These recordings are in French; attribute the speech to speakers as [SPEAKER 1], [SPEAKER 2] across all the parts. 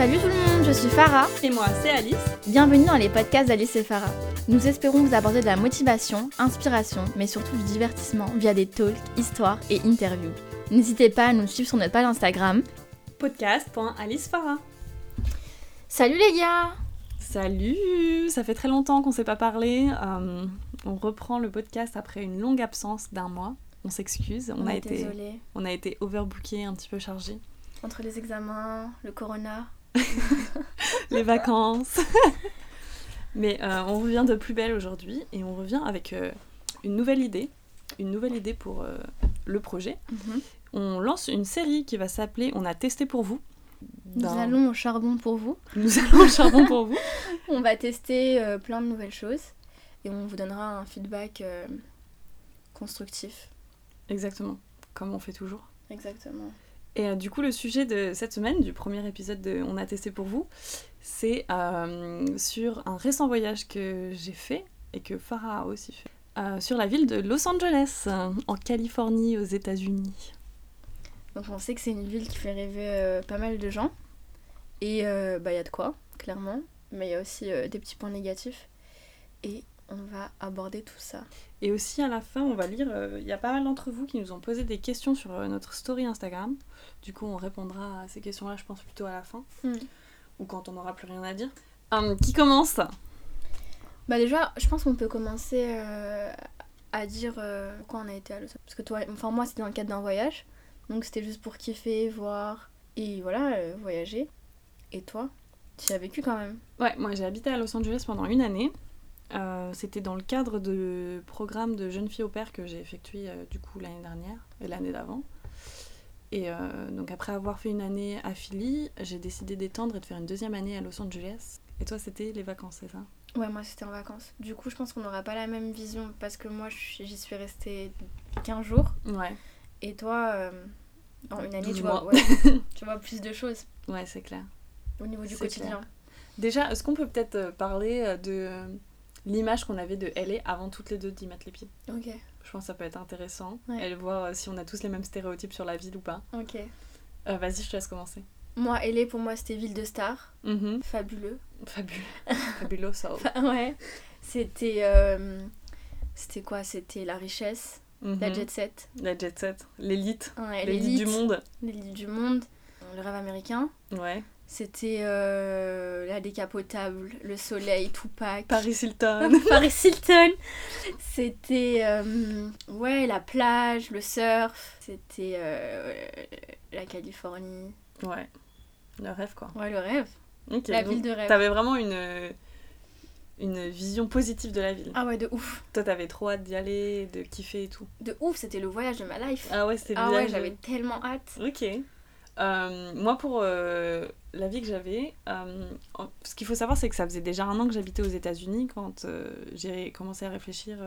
[SPEAKER 1] Salut tout le monde, je suis Farah.
[SPEAKER 2] Et moi, c'est Alice.
[SPEAKER 1] Bienvenue dans les podcasts d'Alice et Farah. Nous espérons vous apporter de la motivation, inspiration, mais surtout du divertissement via des talks, histoires et interviews. N'hésitez pas à nous suivre sur notre page Instagram.
[SPEAKER 2] Podcast.alicefarah.
[SPEAKER 1] Salut les gars
[SPEAKER 2] Salut Ça fait très longtemps qu'on ne s'est pas parlé. Euh, on reprend le podcast après une longue absence d'un mois. On s'excuse. On,
[SPEAKER 1] On
[SPEAKER 2] a été, on a été overbooké, un petit peu chargé.
[SPEAKER 1] Entre les examens, le corona.
[SPEAKER 2] Les vacances. Mais euh, on revient de plus belle aujourd'hui et on revient avec euh, une nouvelle idée. Une nouvelle idée pour euh, le projet. On lance une série qui va s'appeler On a testé pour vous.
[SPEAKER 1] Nous allons au charbon pour vous.
[SPEAKER 2] Nous allons au charbon pour vous.
[SPEAKER 1] On va tester plein de nouvelles choses et on vous donnera un feedback constructif.
[SPEAKER 2] Exactement, comme on fait toujours.
[SPEAKER 1] Exactement.
[SPEAKER 2] Et euh, du coup, le sujet de cette semaine, du premier épisode de On a testé pour vous, c'est euh, sur un récent voyage que j'ai fait et que Farah a aussi fait, euh, sur la ville de Los Angeles, en Californie, aux États-Unis.
[SPEAKER 1] Donc on sait que c'est une ville qui fait rêver pas mal de gens. Et bah il y a de quoi, clairement. Mais il y a aussi des petits points négatifs. Et on va aborder tout ça.
[SPEAKER 2] Et aussi à la fin, on va lire, euh, il y a pas mal d'entre vous qui nous ont posé des questions sur euh, notre story Instagram. Du coup, on répondra à ces questions-là, je pense, plutôt à la fin, ou quand on n'aura plus rien à dire. Hum, qui commence?
[SPEAKER 1] Bah déjà, je pense qu'on peut commencer euh, à dire euh, pourquoi on a été à Los Angeles. Parce que toi, enfin moi c'était dans le cadre d'un voyage. Donc c'était juste pour kiffer, voir et voilà, euh, voyager. Et toi, tu as vécu quand même?
[SPEAKER 2] Ouais, moi j'ai habité à Los Angeles pendant une année. Euh, C'était dans le cadre de programme de jeunes filles au père que j'ai effectué euh, du coup l'année dernière et l'année d'avant. Et euh, donc après avoir fait une année à Philly, j'ai décidé d'étendre et de faire une deuxième année à Los Angeles. Et toi c'était les vacances, c'est ça?
[SPEAKER 1] Ouais, moi c'était en vacances. Du coup, je pense qu'on n'aura pas la même vision parce que moi j'y suis restée 15 jours.
[SPEAKER 2] Ouais,
[SPEAKER 1] Et toi, en une année,
[SPEAKER 2] 12
[SPEAKER 1] tu vois, ouais, tu vois plus de choses
[SPEAKER 2] ouais c'est clair.
[SPEAKER 1] au niveau du quotidien.
[SPEAKER 2] Déjà, est-ce qu'on peut peut-être parler de l'image qu'on avait de LA avant toutes les deux d'y mettre les pieds
[SPEAKER 1] Ok,
[SPEAKER 2] Je pense que ça peut être intéressant
[SPEAKER 1] Ouais.
[SPEAKER 2] voir euh, si on a tous les mêmes stéréotypes sur la ville ou pas.
[SPEAKER 1] ok.
[SPEAKER 2] Euh, Vas-y, je te laisse commencer.
[SPEAKER 1] Moi, LA pour moi c'était ville de stars,
[SPEAKER 2] Mhm.
[SPEAKER 1] fabuleux.
[SPEAKER 2] Fabuleux. Fabuloso.
[SPEAKER 1] ouais, c'était. euh, c'était quoi? C'était la richesse, la
[SPEAKER 2] Mhm.
[SPEAKER 1] jet set,
[SPEAKER 2] La jet set. L'élite.
[SPEAKER 1] ouais,
[SPEAKER 2] L'élite du monde.
[SPEAKER 1] l'élite du monde, le rêve américain.
[SPEAKER 2] Ouais.
[SPEAKER 1] C'était euh, la décapotable, le soleil, Tupac.
[SPEAKER 2] Paris Hilton.
[SPEAKER 1] Paris Hilton. C'était euh, ouais la plage, le surf. C'était euh, la Californie.
[SPEAKER 2] ouais. Le rêve, quoi.
[SPEAKER 1] Ouais le rêve. La ville de rêve.
[SPEAKER 2] T'avais vraiment une, une vision positive de la ville.
[SPEAKER 1] Ah ouais de ouf.
[SPEAKER 2] Toi, t'avais trop hâte d'y aller, de kiffer et tout.
[SPEAKER 1] De ouf, c'était le voyage de ma life.
[SPEAKER 2] Ah ouais, c'était
[SPEAKER 1] Ah ouais, j'avais tellement hâte.
[SPEAKER 2] Ok. Euh, moi, pour euh, la vie que j'avais, euh, ce qu'il faut savoir, c'est que ça faisait déjà un an que j'habitais aux États-Unis quand j'ai commencé à réfléchir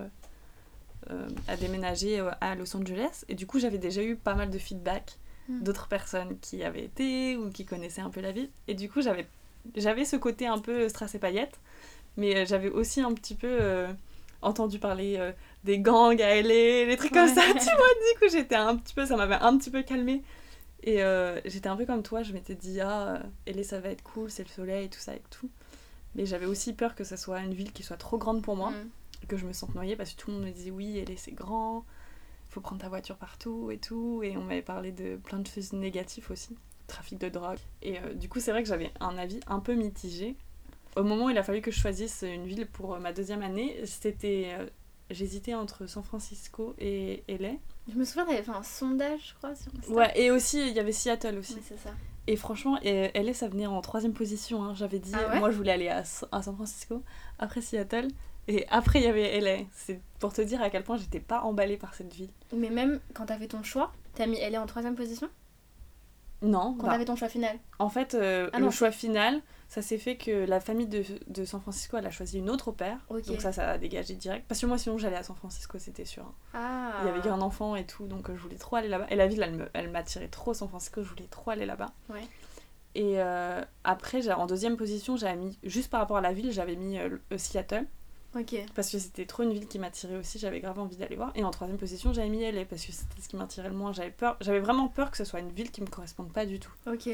[SPEAKER 2] à déménager à Los Angeles. Et du coup, j'avais déjà eu pas mal de feedback
[SPEAKER 1] Hmm.
[SPEAKER 2] d'autres personnes qui avaient été ou qui connaissaient un peu la ville. Et du coup, j'avais j'avais ce côté un peu strass et paillettes, mais j'avais aussi un petit peu entendu parler des gangs à LA, des trucs comme ça, tu vois. Du coup, j'étais un petit peu, ça m'avait un petit peu calmée. Et euh, j'étais un peu comme toi, je m'étais dit, ah, euh, LA ça va être cool, c'est le soleil, tout ça et tout. Mais j'avais aussi peur que ça soit une ville qui soit trop grande pour moi,
[SPEAKER 1] Mm.
[SPEAKER 2] et que je me sente noyée parce que tout le monde me disait, oui, LA c'est grand, faut prendre ta voiture partout et tout. Et on m'avait parlé de plein de choses négatives aussi, trafic de drogue. Et euh, du coup, c'est vrai que j'avais un avis un peu mitigé. Au moment où il a fallu que je choisisse une ville pour euh, ma deuxième année, c'était. euh, J'hésitais entre San Francisco et LA.
[SPEAKER 1] Je me souviens, t'avais fait un sondage, je crois, sur Insta.
[SPEAKER 2] Ouais, et aussi, il y avait Seattle aussi.
[SPEAKER 1] C'est ça.
[SPEAKER 2] Et franchement, LA, ça venait en troisième position. hein. J'avais dit,
[SPEAKER 1] Ah ouais
[SPEAKER 2] moi, je voulais aller à, à San Francisco, après Seattle, et après, il y avait LA. C'est pour te dire à quel point j'étais pas emballée par cette ville.
[SPEAKER 1] Mais même quand t'as fait ton choix, t'as mis LA en troisième position?
[SPEAKER 2] Non,
[SPEAKER 1] Quand
[SPEAKER 2] bah,
[SPEAKER 1] t'as fait ton choix final
[SPEAKER 2] en fait, euh,
[SPEAKER 1] Ah
[SPEAKER 2] le choix final, ça s'est fait que la famille de, de San Francisco, elle a choisi une autre au père. Donc ça, ça a dégagé direct. Parce que moi, sinon, j'allais à San Francisco, c'était sûr. hein.
[SPEAKER 1] Ah
[SPEAKER 2] Il y avait un enfant et tout, donc euh, je voulais trop aller là-bas. Et la ville, elle me- elle m'attirait trop, San Francisco, je voulais trop aller là-bas.
[SPEAKER 1] Ouais.
[SPEAKER 2] Et euh, après, j'ai- en deuxième position, j'avais mis, juste par rapport à la ville, j'avais mis euh, le- Seattle. Parce que c'était trop une ville qui m'attirait aussi, j'avais grave envie d'aller voir. Et en troisième position, j'avais mis LA parce que c'était ce qui m'attirait le moins. J'avais peur, j'avais vraiment peur que ce soit une ville qui me corresponde pas du tout.
[SPEAKER 1] Ok.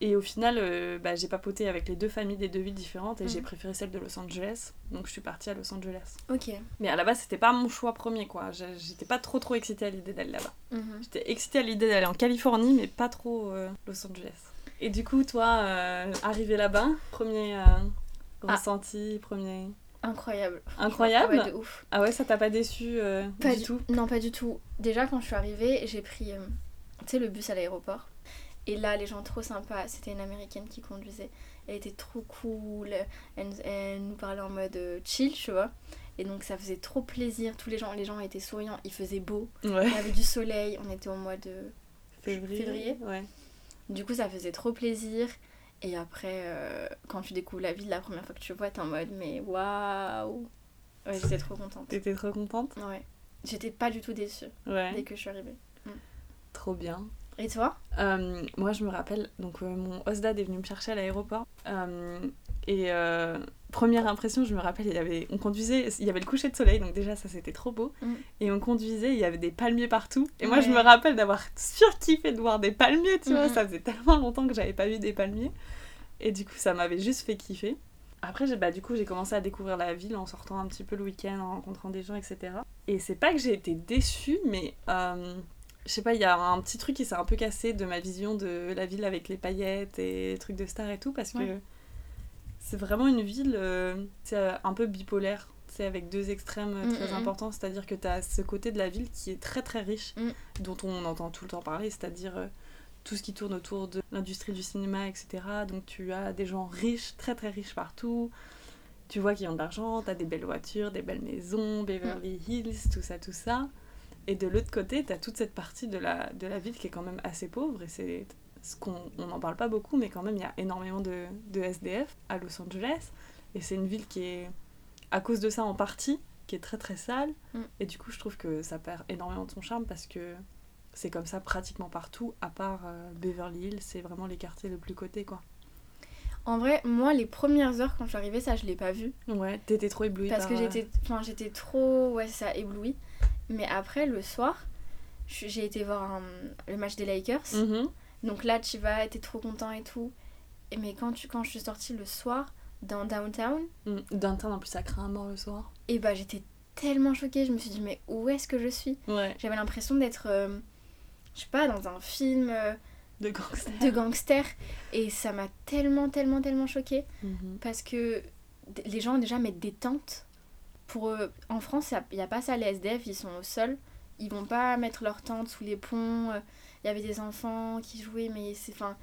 [SPEAKER 2] Et au final, euh, bah, j'ai papoté avec les deux familles des deux villes différentes et j'ai
[SPEAKER 1] Mhm.
[SPEAKER 2] préféré celle de Los Angeles. Donc je suis partie à Los Angeles.
[SPEAKER 1] Ok.
[SPEAKER 2] Mais à la base, c'était pas mon choix premier, quoi. J'étais pas trop trop excitée à l'idée d'aller là-bas.
[SPEAKER 1] Mhm.
[SPEAKER 2] J'étais excitée à l'idée d'aller en Californie, mais pas trop euh, Los Angeles. Et du coup, toi, euh, arrivé là-bas, premier euh,
[SPEAKER 1] Ah.
[SPEAKER 2] ressenti, premier...
[SPEAKER 1] Incroyable.
[SPEAKER 2] Incroyable
[SPEAKER 1] Ouais, de ouf.
[SPEAKER 2] Ah ouais, ça t'a pas déçu euh,
[SPEAKER 1] Pas
[SPEAKER 2] du
[SPEAKER 1] du
[SPEAKER 2] tout
[SPEAKER 1] Non, pas du tout. Déjà, quand je suis arrivée, j'ai pris, euh, tu sais, le bus à l'aéroport. Et là, les gens trop sympas. C'était une américaine qui conduisait. Elle était trop cool. Elle, nous- elle nous parlait en mode euh, chill, tu vois. Et donc, ça faisait trop plaisir. Tous les gens, les gens étaient souriants. Il faisait beau.
[SPEAKER 2] Ouais.
[SPEAKER 1] Il y avait du soleil. On était au mois de.
[SPEAKER 2] Février.
[SPEAKER 1] Février.
[SPEAKER 2] Ouais.
[SPEAKER 1] Du coup, ça faisait trop plaisir. Et après, euh, quand tu découvres la ville, la première fois que tu vois, t'es en mode, mais waouh! Ouais, j'étais trop contente.
[SPEAKER 2] T'étais trop contente
[SPEAKER 1] Ouais. J'étais pas du tout déçue dès que je suis arrivée.
[SPEAKER 2] Trop bien.
[SPEAKER 1] Et toi?
[SPEAKER 2] Euh, moi, je me rappelle, donc euh, mon Osdad est venu me chercher à l'aéroport. euh, et euh, première impression, je me rappelle, il y avait, on conduisait, il y avait le coucher de soleil, donc déjà ça c'était trop beau.
[SPEAKER 1] Mm.
[SPEAKER 2] Et on conduisait, il y avait des palmiers partout. Et moi, je me rappelle d'avoir surkiffé de voir des palmiers, tu vois.
[SPEAKER 1] Mhm.
[SPEAKER 2] Ça faisait tellement longtemps que j'avais pas vu des palmiers. Et du coup, ça m'avait juste fait kiffer. Après, bah, du coup, j'ai commencé à découvrir la ville en sortant un petit peu le week-end, en rencontrant des gens, etc. Et c'est pas que j'ai été déçue, mais euh, je sais pas, il y a un petit truc qui s'est un peu cassé de ma vision de la ville avec les paillettes et les trucs de stars et tout, parce que
[SPEAKER 1] Ouais.
[SPEAKER 2] C'est vraiment une ville euh, c'est, un peu bipolaire. C'est avec deux extrêmes
[SPEAKER 1] Mm,
[SPEAKER 2] très
[SPEAKER 1] mm, mm.
[SPEAKER 2] importants, c'est-à-dire que tu as ce côté de la ville qui est très très riche, dont on entend tout le temps parler, c'est-à-dire euh, tout ce qui tourne autour de l'industrie du cinéma, etc. Donc tu as des gens riches, très très riches partout. Tu vois qu'ils ont de l'argent, t'as des belles voitures, des belles maisons, Beverly Hills, tout ça, tout ça. Et de l'autre côté, t'as toute cette partie de la, de la ville qui est quand même assez pauvre. Et c'est ce qu'on on n'en parle pas beaucoup, mais quand même, il y a énormément de, de SDF à Los Angeles. Et c'est une ville qui est, à cause de ça en partie, qui est très très sale.
[SPEAKER 1] Mm.
[SPEAKER 2] Et du coup, je trouve que ça perd énormément de son charme parce que c'est comme ça pratiquement partout, à part euh, Beverly Hills, c'est vraiment les quartiers le plus cotés, quoi.
[SPEAKER 1] En vrai, moi, les premières heures quand je suis arrivée, ça, je l'ai pas vu.
[SPEAKER 2] Ouais, t'étais trop éblouie
[SPEAKER 1] parce
[SPEAKER 2] par,
[SPEAKER 1] que
[SPEAKER 2] euh,
[SPEAKER 1] j'étais enfin, j'étais trop, ouais, ça, éblouie. Mais après, le soir, j'ai été voir un- le match des Lakers.
[SPEAKER 2] mhm.
[SPEAKER 1] Donc là, tu vas, t'es trop content et tout. Et mais quand, tu, quand je suis sortie le soir dans Downtown,
[SPEAKER 2] Mm. Downtown, en plus, ça craint mort le soir.
[SPEAKER 1] et bah j'étais tellement choquée. Je me suis dit, mais où est-ce que je suis?
[SPEAKER 2] Ouais,
[SPEAKER 1] J'avais l'impression d'être, euh, je sais pas, dans un film euh,
[SPEAKER 2] de gangster.
[SPEAKER 1] de gangster. Et ça m'a tellement, tellement, tellement choquée.
[SPEAKER 2] Mhm.
[SPEAKER 1] Parce que les gens déjà mettent des tentes. Pour eux, en France, il n'y a pas ça, les SDF, ils sont au sol. Ils vont pas mettre leurs tentes sous les ponts. euh, Il y avait des enfants qui jouaient, mais c'est. Enfin,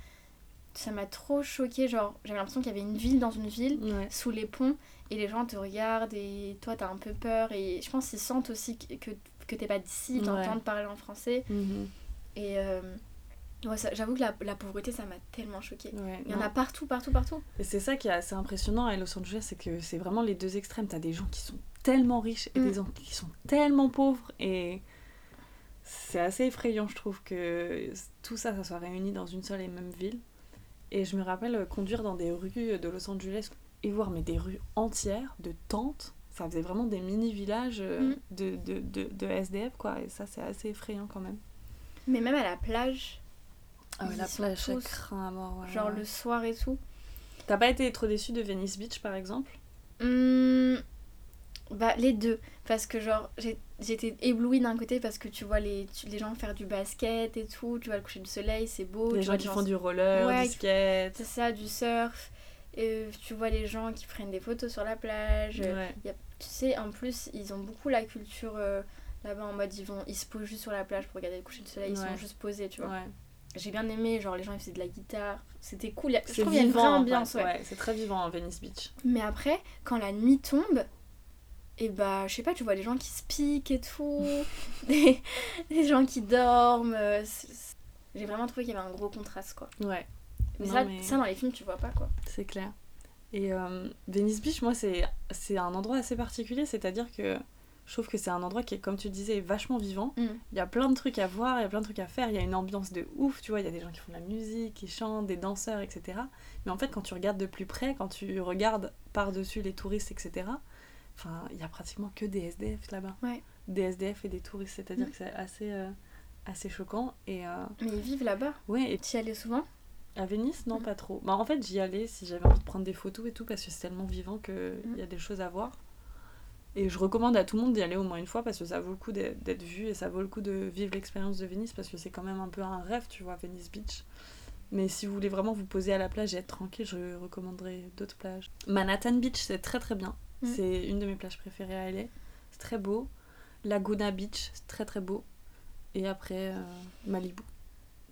[SPEAKER 1] ça m'a trop choquée. Genre, j'avais l'impression qu'il y avait une ville dans une ville,
[SPEAKER 2] Ouais.
[SPEAKER 1] sous les ponts, et les gens te regardent, et toi, t'as un peu peur. Et je pense qu'ils sentent aussi que, que, que t'es pas d'ici, ils
[SPEAKER 2] Ouais.
[SPEAKER 1] t'entendent parler en français.
[SPEAKER 2] Mhm.
[SPEAKER 1] Et euh, ouais, j'avoue que la, la pauvreté, ça m'a tellement choquée.
[SPEAKER 2] Ouais,
[SPEAKER 1] Il y en a partout, partout, partout.
[SPEAKER 2] Et c'est ça qui est assez impressionnant à Los Angeles, c'est que c'est vraiment les deux extrêmes. T'as des gens qui sont tellement riches et
[SPEAKER 1] Mm.
[SPEAKER 2] des gens qui sont tellement pauvres. Et c'est assez effrayant, je trouve, que tout ça, ça soit réuni dans une seule et même ville. Et je me rappelle euh, conduire dans des rues de Los Angeles et voir mais des rues entières de tentes. Ça faisait vraiment des mini-villages euh,
[SPEAKER 1] Mm.
[SPEAKER 2] de, de, de, de SDF, quoi. Et ça, c'est assez effrayant quand même.
[SPEAKER 1] Mais même à la plage,
[SPEAKER 2] Ah ouais, la plage,
[SPEAKER 1] tous-
[SPEAKER 2] craint à mort. ouais,
[SPEAKER 1] genre
[SPEAKER 2] ouais.
[SPEAKER 1] le soir et tout.
[SPEAKER 2] T'as pas été trop déçu de Venice Beach, par exemple?
[SPEAKER 1] Hmm, bah les deux. Parce que genre j'ai- j'étais éblouie d'un côté parce que tu vois les, tu- les gens faire du basket et tout, tu vois le coucher du soleil, c'est beau.
[SPEAKER 2] Les gens qui font du roller,
[SPEAKER 1] Ouais,
[SPEAKER 2] du skate.
[SPEAKER 1] C'est ça, du surf. Et tu vois les gens qui prennent des photos sur la plage.
[SPEAKER 2] Ouais.
[SPEAKER 1] Y a- tu sais, en plus, ils ont beaucoup la culture euh, là-bas en mode ils vont ils se posent juste sur la plage pour regarder le coucher du soleil, ils
[SPEAKER 2] Ouais.
[SPEAKER 1] sont juste posés, tu vois. J'ai bien aimé, genre les gens ils faisaient de la guitare, c'était cool. A- Je trouve qu'il y a une vraie
[SPEAKER 2] en
[SPEAKER 1] ambiance, ouais.
[SPEAKER 2] c'est très vivant à Venice Beach.
[SPEAKER 1] Mais après, quand la nuit tombe, et bah, je sais pas, tu vois les gens qui se piquent et tout, des, des gens qui dorment. euh, c'est- c'est- J'ai vraiment trouvé qu'il y avait un gros contraste, quoi.
[SPEAKER 2] Ouais,
[SPEAKER 1] Mais,
[SPEAKER 2] Non,
[SPEAKER 1] ça,
[SPEAKER 2] mais-
[SPEAKER 1] ça, dans les films, tu vois pas, quoi.
[SPEAKER 2] c'est clair. Et euh, Venice Beach, moi, c'est c'est un endroit assez particulier, c'est-à-dire que je trouve que c'est un endroit qui est, comme tu disais, vachement vivant.
[SPEAKER 1] Mm.
[SPEAKER 2] Il y a plein de trucs à voir, il y a plein de trucs à faire, il y a une ambiance de ouf, tu vois, il y a des gens qui font de la musique, qui chantent, des danseurs, etc. Mais en fait, quand tu regardes de plus près, quand tu regardes par-dessus les touristes, etc., enfin, il y a pratiquement que des SDF là-bas.
[SPEAKER 1] Ouais.
[SPEAKER 2] Des SDF et des touristes, c'est-à-dire
[SPEAKER 1] Mm.
[SPEAKER 2] que c'est assez, euh, assez choquant. Et euh,
[SPEAKER 1] Mais ils vivent là-bas?
[SPEAKER 2] ouais, et
[SPEAKER 1] Tu y allais souvent?
[SPEAKER 2] À Venise, non,
[SPEAKER 1] Mm.
[SPEAKER 2] pas trop. Bah, en fait, j'y allais si j'avais envie de prendre des photos et tout, parce que c'est tellement vivant qu'il
[SPEAKER 1] Mm.
[SPEAKER 2] y a des choses à voir. Et je recommande à tout le monde d'y aller au moins une fois, parce que ça vaut le coup d'être d'être vu et ça vaut le coup de vivre l'expérience de Venise, parce que c'est quand même un peu un rêve, tu vois, Venice Beach. Mais si vous voulez vraiment vous poser à la plage et être tranquille, je recommanderais d'autres plages. Manhattan Beach, c'est très très bien.
[SPEAKER 1] Mm.
[SPEAKER 2] C'est une de mes plages préférées à LA. C'est très beau. Laguna Beach, c'est très très beau. Et après, euh, Malibu.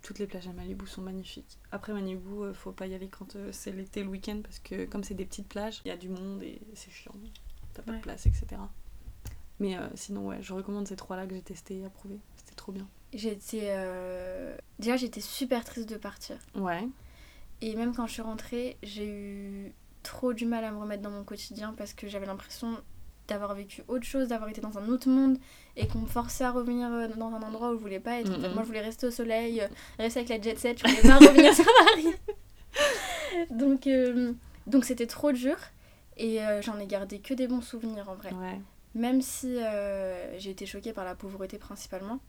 [SPEAKER 2] Toutes les plages à Malibu sont magnifiques. Après Malibu, euh, faut pas y aller quand euh, c'est l'été, le week-end, parce que comme c'est des petites plages, il y a du monde et c'est chiant. T'as pas
[SPEAKER 1] Ouais.
[SPEAKER 2] de place, etc. Mais euh, sinon, ouais, je recommande ces trois-là que j'ai testés et approuvés. C'était trop bien.
[SPEAKER 1] J'étais. Déjà, j'étais super triste de partir.
[SPEAKER 2] Ouais.
[SPEAKER 1] Et même quand je suis rentrée, j'ai eu trop du mal à me remettre dans mon quotidien parce que j'avais l'impression d'avoir vécu autre chose, d'avoir été dans un autre monde et qu'on me forçait à revenir euh, dans un endroit où je voulais pas être. Moi, je voulais rester au soleil, euh, rester avec la jet set, je voulais pas revenir sur Paris. Donc, euh, donc c'était trop dur et euh, j'en ai gardé que des bons souvenirs en vrai.
[SPEAKER 2] Ouais.
[SPEAKER 1] Même si euh, j'ai été choquée par la pauvreté principalement.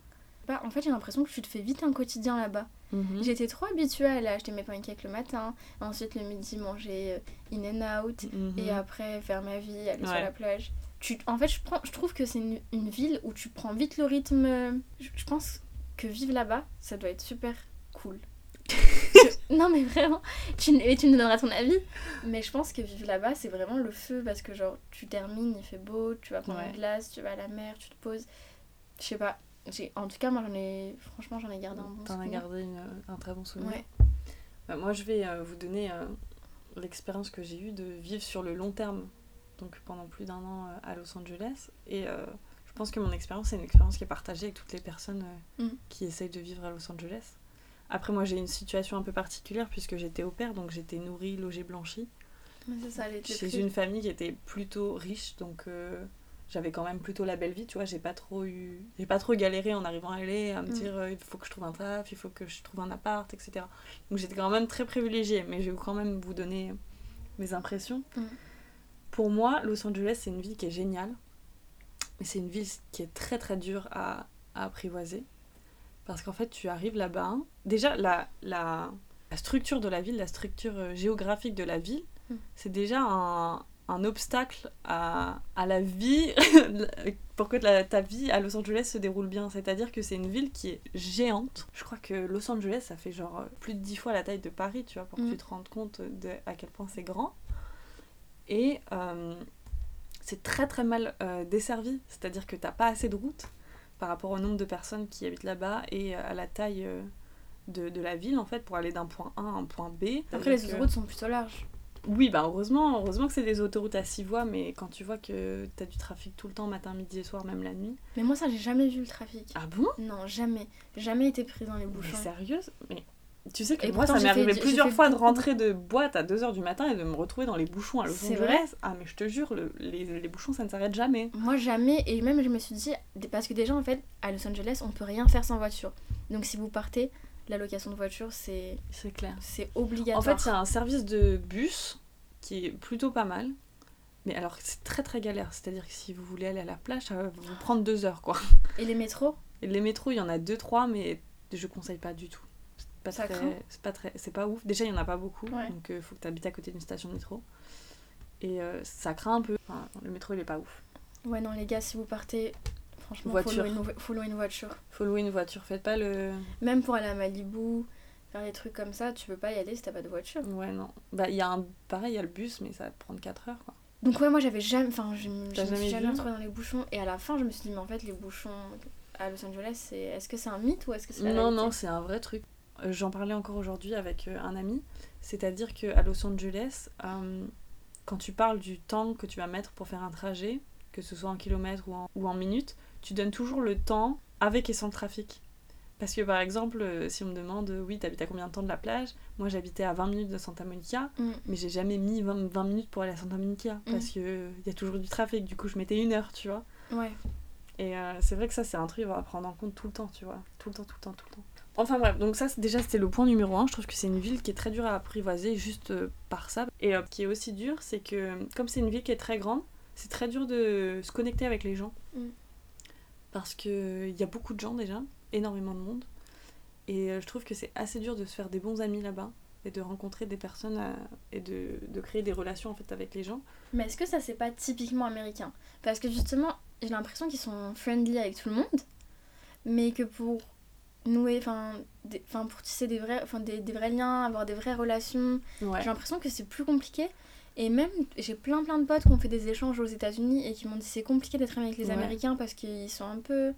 [SPEAKER 1] Bah, en fait, j'ai l'impression que tu te fais vite un quotidien là-bas.
[SPEAKER 2] Mhm.
[SPEAKER 1] J'étais trop habituée à aller acheter mes pancakes le matin, ensuite le midi manger euh, in and out,
[SPEAKER 2] Mhm.
[SPEAKER 1] et après faire ma vie, aller sur la plage. Tu, en fait, je, prends, je trouve que c'est une, une ville où tu prends vite le rythme. Je, je pense que vivre là-bas, ça doit être super cool. Je- non mais vraiment, tu, et tu me donneras ton avis, mais je pense que vivre là-bas, c'est vraiment le feu parce que genre tu termines, il fait beau, tu vas prendre
[SPEAKER 2] Ouais.
[SPEAKER 1] une glace, tu vas à la mer, tu te poses. Je sais pas. J'ai- En tout cas, moi j'en ai. Franchement, j'en ai gardé un bon
[SPEAKER 2] T'en as gardé une- un très bon souvenir.
[SPEAKER 1] Ouais.
[SPEAKER 2] Bah, moi, je vais euh, vous donner euh, l'expérience que j'ai eue de vivre sur le long terme, donc pendant plus d'un an euh, à Los Angeles. Et euh, je pense que mon expérience, c'est une expérience qui est partagée avec toutes les personnes euh,
[SPEAKER 1] Mm.
[SPEAKER 2] qui essayent de vivre à Los Angeles. Après, moi, j'ai une situation un peu particulière puisque j'étais au père, donc j'étais nourrie, logée, blanchie
[SPEAKER 1] ça,
[SPEAKER 2] chez une famille qui était plutôt riche, donc euh, j'avais quand même plutôt la belle vie, tu vois. J'ai pas trop eu, j'ai pas trop galéré en arrivant à LA à me
[SPEAKER 1] Mm.
[SPEAKER 2] dire euh, il faut que je trouve un taf, il faut que je trouve un appart, etc. Donc j'étais quand même très privilégiée, mais je vais quand même vous donner mes impressions.
[SPEAKER 1] Mm.
[SPEAKER 2] Pour moi, Los Angeles, c'est une ville qui est géniale, mais c'est une ville qui est très très dure à, à apprivoiser. Parce qu'en fait, tu arrives là-bas. hein. Déjà, la, la, la structure de la ville, la structure euh, géographique de la ville,
[SPEAKER 1] Mm.
[SPEAKER 2] c'est déjà un, un obstacle à, à la vie, pour que la- ta vie à Los Angeles se déroule bien. C'est-à-dire que c'est une ville qui est géante. Je crois que Los Angeles, ça fait genre euh, plus de 10 fois la taille de Paris, tu vois, pour que
[SPEAKER 1] Mm.
[SPEAKER 2] tu te rendes compte de à quel point c'est grand. Et euh, c'est très très mal euh, desservi, c'est-à-dire que t'as pas assez de routes par rapport au nombre de personnes qui habitent là-bas et à la taille euh, de, de la ville en fait pour aller d'un point A à un point B.
[SPEAKER 1] Après, les
[SPEAKER 2] que-
[SPEAKER 1] autoroutes sont plutôt larges.
[SPEAKER 2] Oui, bah heureusement, heureusement que c'est des autoroutes à 6 voies, mais quand tu vois que t'as du trafic tout le temps, matin, midi et soir, même la nuit.
[SPEAKER 1] Mais moi, ça, j'ai jamais vu le trafic.
[SPEAKER 2] Ah bon?
[SPEAKER 1] Non, jamais. Jamais été prise dans les
[SPEAKER 2] Mais
[SPEAKER 1] bouchons.
[SPEAKER 2] sérieuse? Mais tu sais que
[SPEAKER 1] Et
[SPEAKER 2] moi,
[SPEAKER 1] pourtant,
[SPEAKER 2] ça m'est arrivé plusieurs fois de rentrer de boîte à 2h du matin et de me retrouver dans les bouchons à Los Angeles.
[SPEAKER 1] vrai
[SPEAKER 2] Ah, mais je te jure, le- les, les bouchons, ça ne s'arrête jamais.
[SPEAKER 1] Moi, jamais. Et même, je me suis dit, parce que déjà, en fait, à Los Angeles, on peut rien faire sans voiture. Donc, si vous partez, la location de voiture, c'est
[SPEAKER 2] C'est clair.
[SPEAKER 1] c'est
[SPEAKER 2] En
[SPEAKER 1] obligatoire.
[SPEAKER 2] fait, il y a un service de bus qui est plutôt pas mal. Mais alors, c'est très très galère. C'est-à-dire que si vous voulez aller à la plage, ça va vous prendre deux heures, quoi.
[SPEAKER 1] Et les métros?
[SPEAKER 2] Et les métros, il y en a deux, trois, mais je conseille pas du tout. C'est pas
[SPEAKER 1] Ça
[SPEAKER 2] très, c'est pas très, c'est pas ouf. Déjà, il y en a pas beaucoup,
[SPEAKER 1] Ouais.
[SPEAKER 2] donc il faut que tu habites à côté d'une station de métro. Et euh, ça craint un peu. Enfin, le métro, il est pas ouf.
[SPEAKER 1] Ouais, non, les gars, si vous partez, franchement,
[SPEAKER 2] Voiture.
[SPEAKER 1] faut louer, une, faut louer une voiture.
[SPEAKER 2] Faut louer une voiture. Faites pas le.
[SPEAKER 1] Même pour aller à Malibu, faire des trucs comme ça, tu peux pas y aller si t'as pas de voiture.
[SPEAKER 2] Ouais, non. Bah, il y a un. Pareil, il y a le bus, mais ça va prendre 4 heures, quoi.
[SPEAKER 1] Donc, ouais, moi, j'avais jamais. Enfin, je,
[SPEAKER 2] T'as
[SPEAKER 1] me
[SPEAKER 2] jamais
[SPEAKER 1] suis jamais retrouvée dans les bouchons. Et à la fin, je me suis dit, mais en fait, les bouchons à Los Angeles, c'est est-ce que c'est un mythe ou est-ce que c'est la
[SPEAKER 2] Non, non, c'est un vrai truc. Euh, J'en parlais encore aujourd'hui avec euh, un ami. C'est-à-dire qu'à Los Angeles, euh, quand tu parles du temps que tu vas mettre pour faire un trajet, que ce soit en kilomètres ou en, ou en minutes, tu donnes toujours le temps avec et sans le trafic. Parce que par exemple, euh, si on me demande, euh, oui, t'habites à combien de temps de la plage? Moi j'habitais à 20 minutes de Santa Monica,
[SPEAKER 1] Mm.
[SPEAKER 2] mais j'ai jamais mis 20, 20 minutes pour aller à Santa Monica. Parce qu'il y a toujours du trafic, du coup je mettais une heure, tu vois.
[SPEAKER 1] Ouais.
[SPEAKER 2] Et euh, c'est vrai que ça, c'est un truc à prendre en compte tout le temps, tu vois. Tout le temps, tout le temps, tout le temps. Enfin bref, donc ça, déjà, c'était le point numéro un. Je trouve que c'est une ville qui est très dure à apprivoiser juste euh, par ça. Et euh, qui est aussi dur, c'est que comme c'est une ville qui est très grande, c'est très dur de se connecter avec les gens.
[SPEAKER 1] Mm.
[SPEAKER 2] Parce qu'il y a beaucoup de gens déjà, énormément de monde. Et euh, je trouve que c'est assez dur de se faire des bons amis là-bas. et de rencontrer des personnes euh, et de, de créer des relations en fait avec les gens.
[SPEAKER 1] Mais est-ce que ça, c'est pas typiquement américain? Parce que justement, j'ai l'impression qu'ils sont friendly avec tout le monde, mais que pour nouer, enfin, pour tisser des vrais, enfin, des, des vrais liens, avoir des vraies relations,
[SPEAKER 2] Ouais.
[SPEAKER 1] j'ai l'impression que c'est plus compliqué. Et même, j'ai plein plein de potes qui ont fait des échanges aux États-Unis et qui m'ont dit c'est compliqué d'être avec les
[SPEAKER 2] Ouais.
[SPEAKER 1] Américains parce qu'ils sont un peu,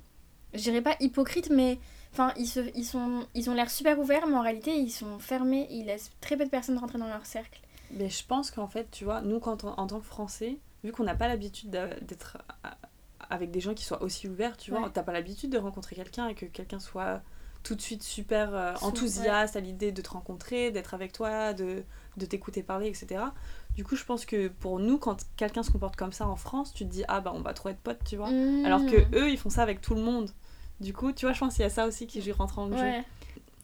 [SPEAKER 1] je dirais pas hypocrites, mais enfin ils se, ils sont, ils ont l'air super ouverts, mais en réalité ils sont fermés, ils laissent très peu de personnes rentrer dans leur cercle.
[SPEAKER 2] Mais je pense qu'en fait, tu vois, nous, quand on- en tant que Français, vu qu'on n'a pas l'habitude d'être avec des gens qui soient aussi ouverts, tu vois,
[SPEAKER 1] Ouais.
[SPEAKER 2] t'as pas l'habitude de rencontrer quelqu'un et que quelqu'un soit tout de suite super euh, enthousiaste à l'idée de te rencontrer, d'être avec toi, de, de t'écouter parler, etc. Du coup, je pense que pour nous, quand quelqu'un se comporte comme ça en France, tu te dis, ah bah on va trop être potes, tu vois.
[SPEAKER 1] Mmh.
[SPEAKER 2] Alors que eux, ils font ça avec tout le monde. Du coup, tu vois, je pense qu'il y a ça aussi qui rentre en jeu.
[SPEAKER 1] Ouais.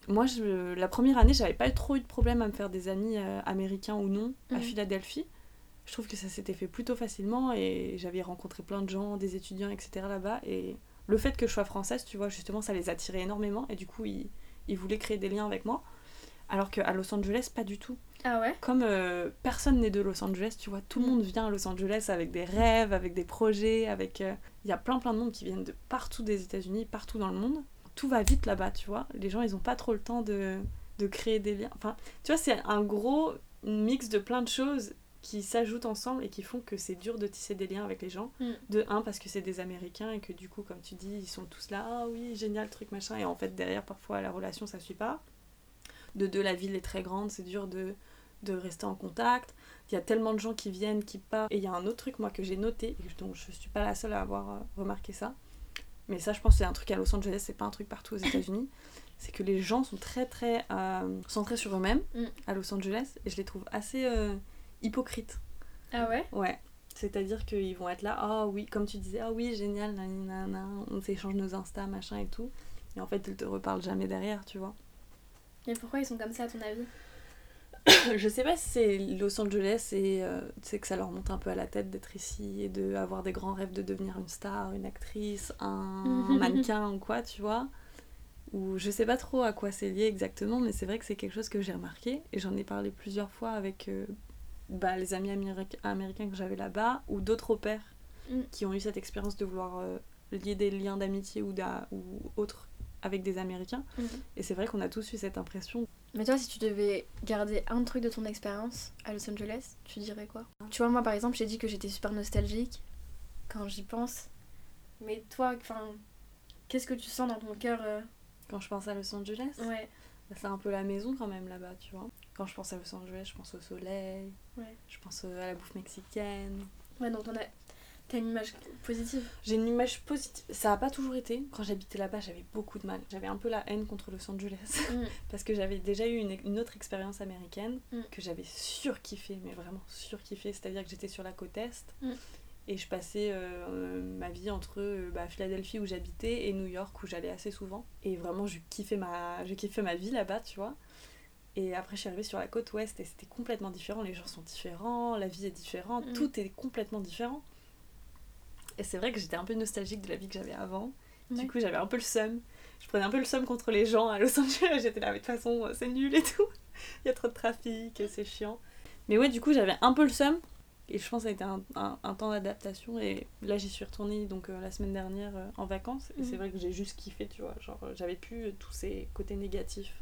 [SPEAKER 2] Moi, je, la première année, j'avais pas trop eu de problème à me faire des amis euh, américains ou non à
[SPEAKER 1] Mhm.
[SPEAKER 2] Philadelphie. Je trouve que ça s'était fait plutôt facilement et j'avais rencontré plein de gens, des étudiants, etc. là-bas. Et le fait que je sois française, tu vois, justement, ça les attirait énormément et du coup, ils, ils voulaient créer des liens avec moi. Alors qu'à Los Angeles, pas du tout.
[SPEAKER 1] Ah ouais
[SPEAKER 2] Comme euh, personne n'est de Los Angeles, tu vois, tout le
[SPEAKER 1] Mhm.
[SPEAKER 2] monde vient à Los Angeles avec des rêves, avec des projets, avec... euh, Il y a plein plein de monde qui viennent de partout des États-Unis, partout dans le monde. Tout va vite là-bas, tu vois. Les gens, ils ont pas trop le temps de, de créer des liens. Enfin, tu vois, c'est un gros mix de plein de choses qui s'ajoutent ensemble et qui font que c'est dur de tisser des liens avec les gens.
[SPEAKER 1] Mm.
[SPEAKER 2] De un, parce que c'est des Américains et que du coup, comme tu dis, ils sont tous là, ah oui, génial, truc, machin. Et en fait, derrière, parfois, la relation, ça suit pas. De deux, la ville est très grande, c'est dur de, de rester en contact. Il y a tellement de gens qui viennent, qui partent. Et il y a un autre truc, moi, que j'ai noté, et dont je suis pas la seule à avoir euh, remarqué ça. Mais ça, je pense c'est un truc à Los Angeles, c'est pas un truc partout aux États-Unis. c'est que les gens sont très, très euh, centrés sur eux-mêmes
[SPEAKER 1] Mm.
[SPEAKER 2] à Los Angeles. Et je les trouve assez euh, hypocrites.
[SPEAKER 1] Ah ouais?
[SPEAKER 2] Ouais. C'est-à-dire qu'ils vont être là, ah oui, comme tu disais, ah oui, génial, nanana, on s'échange nos Insta, machin et tout. Et en fait, ils te reparlent jamais derrière, tu vois.
[SPEAKER 1] Mais pourquoi ils sont comme ça à ton avis?
[SPEAKER 2] je sais pas si c'est Los Angeles et euh, que ça leur monte un peu à la tête d'être ici et d'avoir des grands rêves de devenir une star, une actrice, un mannequin ou quoi, tu vois. Ou je sais pas trop à quoi c'est lié exactement, mais c'est vrai que c'est quelque chose que j'ai remarqué et j'en ai parlé plusieurs fois avec euh, bah, les amis améri- américains que j'avais là-bas ou d'autres au pairs
[SPEAKER 1] Mm.
[SPEAKER 2] qui ont eu cette expérience de vouloir euh, lier des liens d'amitié ou, ou autres avec des Américains.
[SPEAKER 1] Mhm.
[SPEAKER 2] Et c'est vrai qu'on a tous eu cette impression
[SPEAKER 1] Mais toi, si tu devais garder un truc de ton expérience à Los Angeles, tu dirais quoi? Tu vois, moi par exemple, j'ai dit que j'étais super nostalgique quand j'y pense. Mais toi, enfin, qu'est-ce que tu sens dans ton cœur euh?
[SPEAKER 2] Quand je pense à Los Angeles?
[SPEAKER 1] Ouais.
[SPEAKER 2] Bah, C'est un peu la maison quand même là-bas, tu vois. Quand je pense à Los Angeles, je pense au soleil,
[SPEAKER 1] Ouais.
[SPEAKER 2] je pense euh, à la bouffe mexicaine.
[SPEAKER 1] Ouais, donc on a. T'as une image positive.
[SPEAKER 2] J'ai une image positive. Ça a pas toujours été. Quand j'habitais là-bas, j'avais beaucoup de mal. J'avais un peu la haine contre Los Angeles.
[SPEAKER 1] Mm.
[SPEAKER 2] Parce que j'avais déjà eu une, une autre expérience américaine
[SPEAKER 1] Mm.
[SPEAKER 2] que j'avais surkiffé, mais vraiment surkiffé. C'est-à-dire que j'étais sur la côte Est
[SPEAKER 1] Mm.
[SPEAKER 2] et je passais euh, ma vie entre euh, bah, Philadelphie où j'habitais et New York où j'allais assez souvent. Et vraiment, je kiffais ma, je kiffais ma vie là-bas, tu vois. Et après, je suis arrivée sur la côte ouest et c'était complètement différent. Les gens sont différents, la vie est différente, tout est complètement différent. Et c'est vrai que j'étais un peu nostalgique de la vie que j'avais avant.
[SPEAKER 1] Ouais.
[SPEAKER 2] Du coup, j'avais un peu le seum. Je prenais un peu le seum contre les gens à Los Angeles. J'étais là, mais de toute façon, euh, c'est nul et tout. Il y a trop de trafic, c'est chiant. Mais ouais, du coup, j'avais un peu le seum. Et je pense que ça a été un, un- un temps d'adaptation. Et là, j'y suis retournée donc euh, la semaine dernière euh, en vacances. Et
[SPEAKER 1] Mhm.
[SPEAKER 2] c'est vrai que j'ai juste kiffé, tu vois. Genre, j'avais plus euh, tous ces côtés négatifs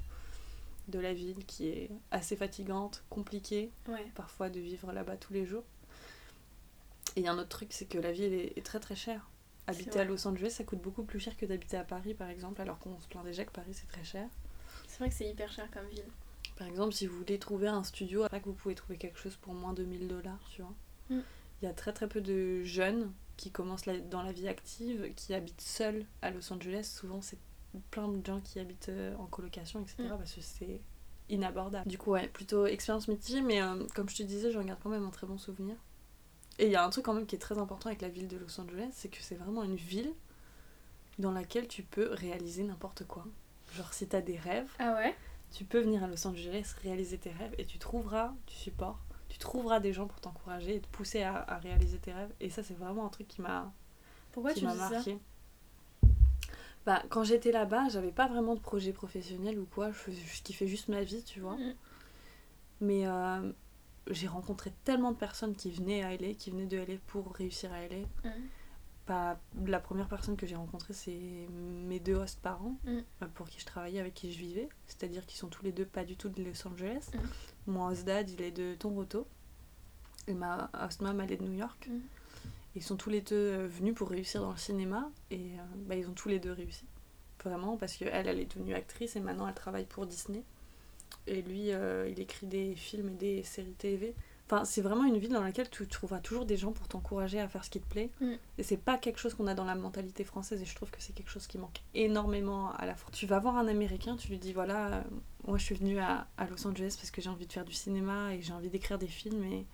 [SPEAKER 2] de la ville qui est assez fatigante, compliquée
[SPEAKER 1] Ouais.
[SPEAKER 2] parfois de vivre là-bas tous les jours. Et il y a un autre truc, c'est que la ville est, est très très chère. Habiter à Los Angeles, ça coûte beaucoup plus cher que d'habiter à Paris, par exemple, alors qu'on se plaint déjà que Paris c'est très cher.
[SPEAKER 1] C'est vrai que c'est hyper cher comme ville.
[SPEAKER 2] Par exemple, si vous voulez trouver un studio, là que vous pouvez trouver quelque chose pour moins de 1000 dollars, tu vois.
[SPEAKER 1] Mm.
[SPEAKER 2] Il y a très très peu de jeunes qui commencent la- dans la vie active, qui habitent seuls à Los Angeles. Souvent, c'est plein de gens qui habitent euh, en colocation, etc.
[SPEAKER 1] Mm.
[SPEAKER 2] Parce que c'est inabordable. Du coup, ouais, plutôt expérience mitigée, mais euh, comme je te disais, je regarde quand même un très bon souvenir. Et il y a un truc quand même qui est très important avec la ville de Los Angeles, c'est que c'est vraiment une ville dans laquelle tu peux réaliser n'importe quoi. Genre si t'as des rêves,
[SPEAKER 1] Ah ouais?
[SPEAKER 2] tu peux venir à Los Angeles, réaliser tes rêves et tu trouveras du support. Tu trouveras des gens pour t'encourager et te pousser à, à réaliser tes rêves. Et ça, c'est vraiment un truc qui m'a
[SPEAKER 1] Pourquoi
[SPEAKER 2] qui
[SPEAKER 1] tu
[SPEAKER 2] m'a marqué. Bah, quand j'étais là-bas, j'avais pas vraiment de projet professionnel ou quoi. Je, je kiffais juste ma vie, tu vois.
[SPEAKER 1] Mm.
[SPEAKER 2] Mais euh, j'ai rencontré tellement de personnes qui venaient à LA, qui venaient de LA pour réussir à LA.
[SPEAKER 1] Mm.
[SPEAKER 2] Pas, la première personne que j'ai rencontrée, c'est mes deux hosts parents,
[SPEAKER 1] Mm.
[SPEAKER 2] euh, pour qui je travaillais, avec qui je vivais. C'est-à-dire qu'ils sont tous les deux pas du tout de Los Angeles.
[SPEAKER 1] Mm.
[SPEAKER 2] Mon host dad, il est de Toronto. Et ma host mom, elle est de New York. Ils sont tous les deux euh, venus pour réussir dans le cinéma. Et euh, bah, ils ont tous les deux réussi. Vraiment, parce qu'elle, elle est devenue actrice et maintenant elle travaille pour Disney. Et lui, euh, il écrit des films et des séries TV. Enfin, c'est vraiment une ville dans laquelle tu trouveras toujours des gens pour t'encourager à faire ce qui te plaît.
[SPEAKER 1] Mm.
[SPEAKER 2] Et c'est pas quelque chose qu'on a dans la mentalité française. Et je trouve que c'est quelque chose qui manque énormément à la France. Tu vas voir un Américain, tu lui dis voilà, euh, moi je suis venue à, à Los Angeles parce que j'ai envie de faire du cinéma et j'ai envie d'écrire des films. Et,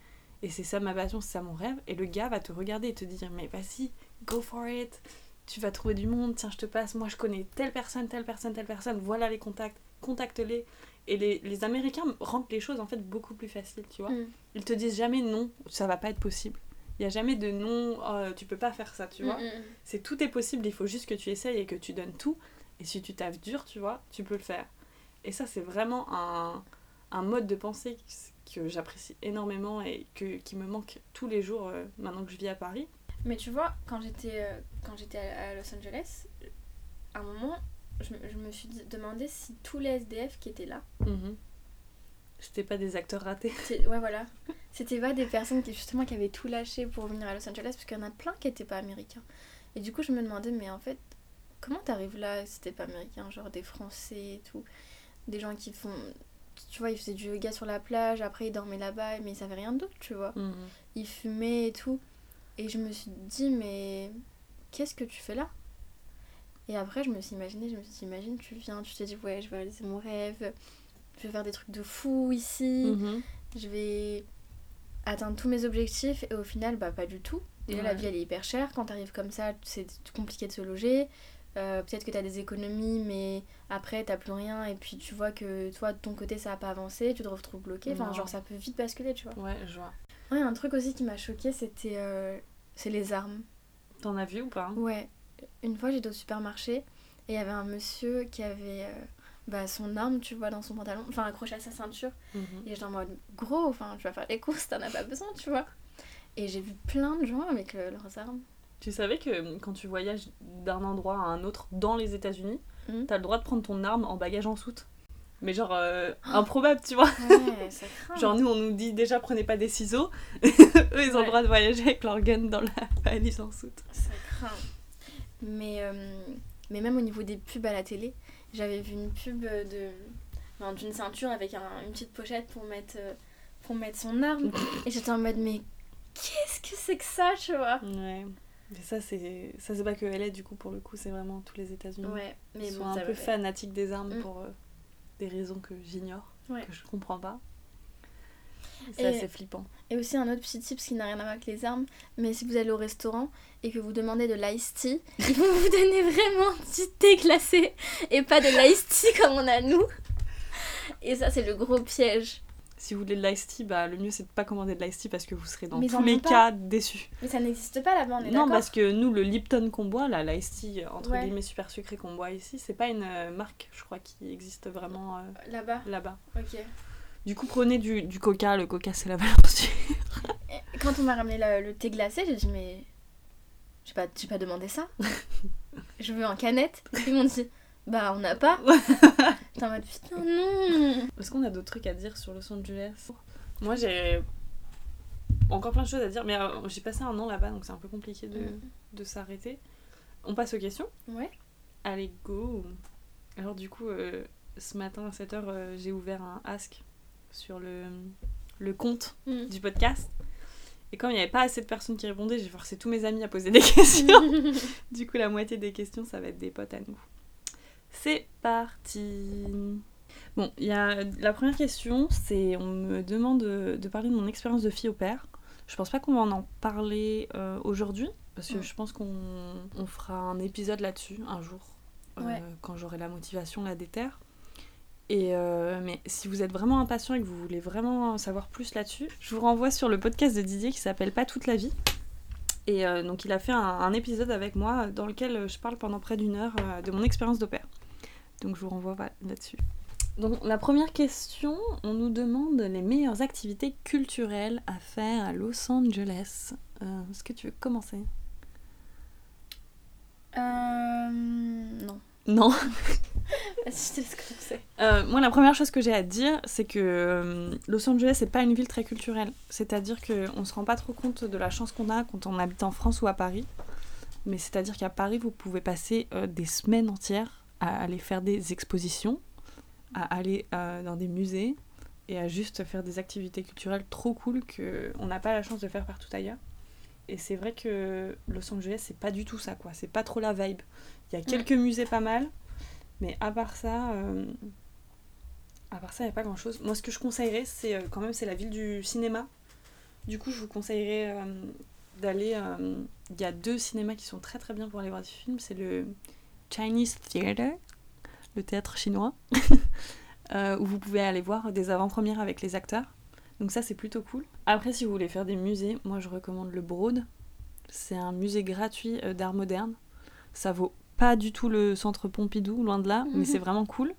[SPEAKER 2] et c'est ça ma passion, c'est ça mon rêve. Et le gars va te regarder et te dire mais vas-y, go for it. Tu vas trouver du monde, tiens, je te passe. Moi je connais telle personne, telle personne, telle personne. Voilà les contacts, contacte-les. Et les, les Américains rendent les choses en fait beaucoup plus faciles, tu vois.
[SPEAKER 1] Mm.
[SPEAKER 2] Ils te disent jamais non, ça va pas être possible. Il y a jamais de non, oh, tu peux pas faire ça, tu vois.
[SPEAKER 1] Mm, mm,
[SPEAKER 2] C'est tout est possible, il faut juste que tu essayes et que tu donnes tout. Et si tu taffes dur, tu vois, tu peux le faire. Et ça, c'est vraiment un, un mode de pensée que j'apprécie énormément et que, qui me manque tous les jours euh, maintenant que je vis à Paris.
[SPEAKER 1] Mais tu vois, quand j'étais euh, quand j'étais à Los Angeles, à un moment, je, me- je me suis demandé si tous les SDF qui étaient là,
[SPEAKER 2] Mhm. C'était pas des acteurs ratés.
[SPEAKER 1] ouais voilà, c'était pas des personnes qui justement qui avaient tout lâché pour venir à Los Angeles, parce qu'il y en a plein qui étaient pas américains. Et du coup, je me demandais, mais en fait, comment t'arrives là si t'es pas américain, genre des Français et tout, des gens qui font, tu vois, ils faisaient du yoga sur la plage, après ils dormaient là-bas, mais ils savaient rien d'autre, tu vois.
[SPEAKER 2] Mhm.
[SPEAKER 1] il fumait et tout. Et je me suis dit, mais qu'est-ce que tu fais là? Et après, je me suis imaginé, je me suis dit, imagine, tu viens, tu te dis, ouais, je vais réaliser mon rêve, je vais faire des trucs de fou ici,
[SPEAKER 2] Mhm.
[SPEAKER 1] je vais atteindre tous mes objectifs, et au final, bah, pas du tout. Déjà, la vie, elle est hyper chère. Quand t'arrives comme ça, c'est compliqué de se loger. Euh, Peut-être que t'as des économies, mais après, t'as plus rien, et puis tu vois que toi, de ton côté, ça a pas avancé, tu te retrouves bloqué. Enfin,
[SPEAKER 2] Non.
[SPEAKER 1] genre, ça peut vite basculer, tu vois.
[SPEAKER 2] Ouais, je vois.
[SPEAKER 1] Ouais, un truc aussi qui m'a choqué, c'était euh, c'est les armes.
[SPEAKER 2] T'en as vu ou pas?
[SPEAKER 1] Ouais, une fois j'étais au supermarché et il y avait un monsieur qui avait euh, bah, son arme, tu vois, dans son pantalon, enfin accroché à sa ceinture.
[SPEAKER 2] Mhm.
[SPEAKER 1] Et j'étais en mode gros, enfin tu vas faire les courses, t'en as pas besoin, tu vois. Et j'ai vu plein de gens avec le- leurs armes.
[SPEAKER 2] Tu savais que euh, quand tu voyages d'un endroit à un autre dans les États-Unis,
[SPEAKER 1] Mhm.
[SPEAKER 2] t'as le droit de prendre ton arme en bagage en soute. Mais genre euh, improbable, tu vois.
[SPEAKER 1] Ouais, ça craint.
[SPEAKER 2] Genre nous on nous dit déjà prenez pas des ciseaux. Eux ils ont
[SPEAKER 1] Ouais.
[SPEAKER 2] le droit de voyager avec leur gun dans la valise en soute.
[SPEAKER 1] Ça craint. Mais, euh, mais même au niveau des pubs à la télé, j'avais vu une pub de enfin, d'une ceinture avec un- une petite pochette pour mettre, euh, pour mettre son arme. Et j'étais en mode, mais qu'est-ce que c'est que ça, tu vois?
[SPEAKER 2] Ouais. Mais ça c'est ça c'est pas que LA du coup pour le coup c'est vraiment tous les États-Unis.
[SPEAKER 1] Ouais, mais
[SPEAKER 2] Ils
[SPEAKER 1] bon,
[SPEAKER 2] sont un peu fanatiques des armes
[SPEAKER 1] Mm.
[SPEAKER 2] pour euh, des raisons que j'ignore,
[SPEAKER 1] Ouais.
[SPEAKER 2] que je comprends pas. C'est
[SPEAKER 1] Et-
[SPEAKER 2] assez flippant.
[SPEAKER 1] Et aussi un autre petit tip qui n'a rien à voir avec les armes, mais si vous allez au restaurant et que vous demandez de l'ice tea, ils vont vous donner vraiment du thé glacé et pas de l'ice tea comme on a nous. Et ça, c'est le gros piège.
[SPEAKER 2] Si vous voulez de l'ice tea, bah, le mieux c'est de pas commander de l'ice tea parce que vous serez dans
[SPEAKER 1] Mais
[SPEAKER 2] tous les
[SPEAKER 1] pas.
[SPEAKER 2] cas déçus.
[SPEAKER 1] Mais ça n'existe pas là-bas, on est
[SPEAKER 2] Non, parce que nous, le Lipton qu'on boit, là, l'ice tea entre
[SPEAKER 1] Ouais.
[SPEAKER 2] guillemets super sucré qu'on boit ici, c'est pas une euh, marque, je crois, qui existe vraiment euh,
[SPEAKER 1] Là-bas,
[SPEAKER 2] là-bas.
[SPEAKER 1] ok.
[SPEAKER 2] Du coup, prenez du, du coca, le coca c'est la valeur sûre.
[SPEAKER 1] Quand on m'a ramené le, le thé glacé, j'ai dit, mais j'ai pas, j'ai pas demandé ça. Je veux en canette. Ils m'ont dit, bah on n'a pas. T'es en mode, putain, non.
[SPEAKER 2] Est-ce qu'on a d'autres trucs à dire sur Los Angeles? Moi, j'ai encore plein de choses à dire, mais euh, j'ai passé un an là-bas, donc c'est un peu compliqué de,
[SPEAKER 1] Mm.
[SPEAKER 2] de s'arrêter. On passe aux questions?
[SPEAKER 1] Ouais.
[SPEAKER 2] Allez, go Alors du coup, euh, ce matin à 7h, j'ai ouvert un ask sur le, le compte
[SPEAKER 1] Mm.
[SPEAKER 2] du podcast. Et comme il n'y avait pas assez de personnes qui répondaient, j'ai forcé tous mes amis à poser des questions. du coup, la moitié des questions, ça va être des potes à nous. C'est parti Bon, il y a la première question, c'est on me demande de, de parler de mon expérience de fille au père. Je pense pas qu'on va en parler euh, aujourd'hui, parce que
[SPEAKER 1] Mm.
[SPEAKER 2] je pense qu'on on fera un épisode là-dessus un jour, euh,
[SPEAKER 1] Ouais.
[SPEAKER 2] quand j'aurai la motivation, la déterre. Et euh, mais si vous êtes vraiment impatient et que vous voulez vraiment savoir plus là-dessus, je vous renvoie sur le podcast de Didier qui s'appelle Pas toute la vie. Et euh, donc il a fait un, un épisode avec moi dans lequel je parle pendant près d'une heure euh, de mon expérience pair. Donc je vous renvoie là-dessus. Donc la première question, on nous demande les meilleures activités culturelles à faire à Los Angeles. Euh, Est-ce que tu veux commencer?
[SPEAKER 1] Euh. Non.
[SPEAKER 2] Non.
[SPEAKER 1] Vas-y, je te laisse commencer.
[SPEAKER 2] Euh, moi, la première chose que j'ai à dire, c'est que euh, Los Angeles, c'est pas une ville très culturelle. C'est-à-dire qu'on se rend pas trop compte de la chance qu'on a quand on habite en France ou à Paris. Mais c'est-à-dire qu'à Paris, vous pouvez passer euh, des semaines entières à aller faire des expositions, à aller euh, dans des musées et à juste faire des activités culturelles trop cool qu'on n'a pas la chance de faire partout ailleurs. Et c'est vrai que Los Angeles, c'est pas du tout ça, quoi. C'est pas trop la vibe. Il y a quelques musées pas mal, mais à part ça, euh, à part ça, il n'y a pas grand chose. Moi, ce que je conseillerais, c'est euh, quand même c'est la ville du cinéma. Du coup, je vous conseillerais euh, d'aller. Il y a deux cinémas qui sont très très bien pour aller voir des films. C'est le Chinese Theater, le théâtre chinois, où vous pouvez aller voir des avant-premières avec les acteurs. Donc ça, c'est plutôt cool. Après, si vous voulez faire des musées, moi, je recommande le Broad. C'est un musée gratuit d'art moderne. Ça vaut pas du tout le centre Pompidou, loin de là, mais
[SPEAKER 1] Mhm.
[SPEAKER 2] c'est vraiment cool.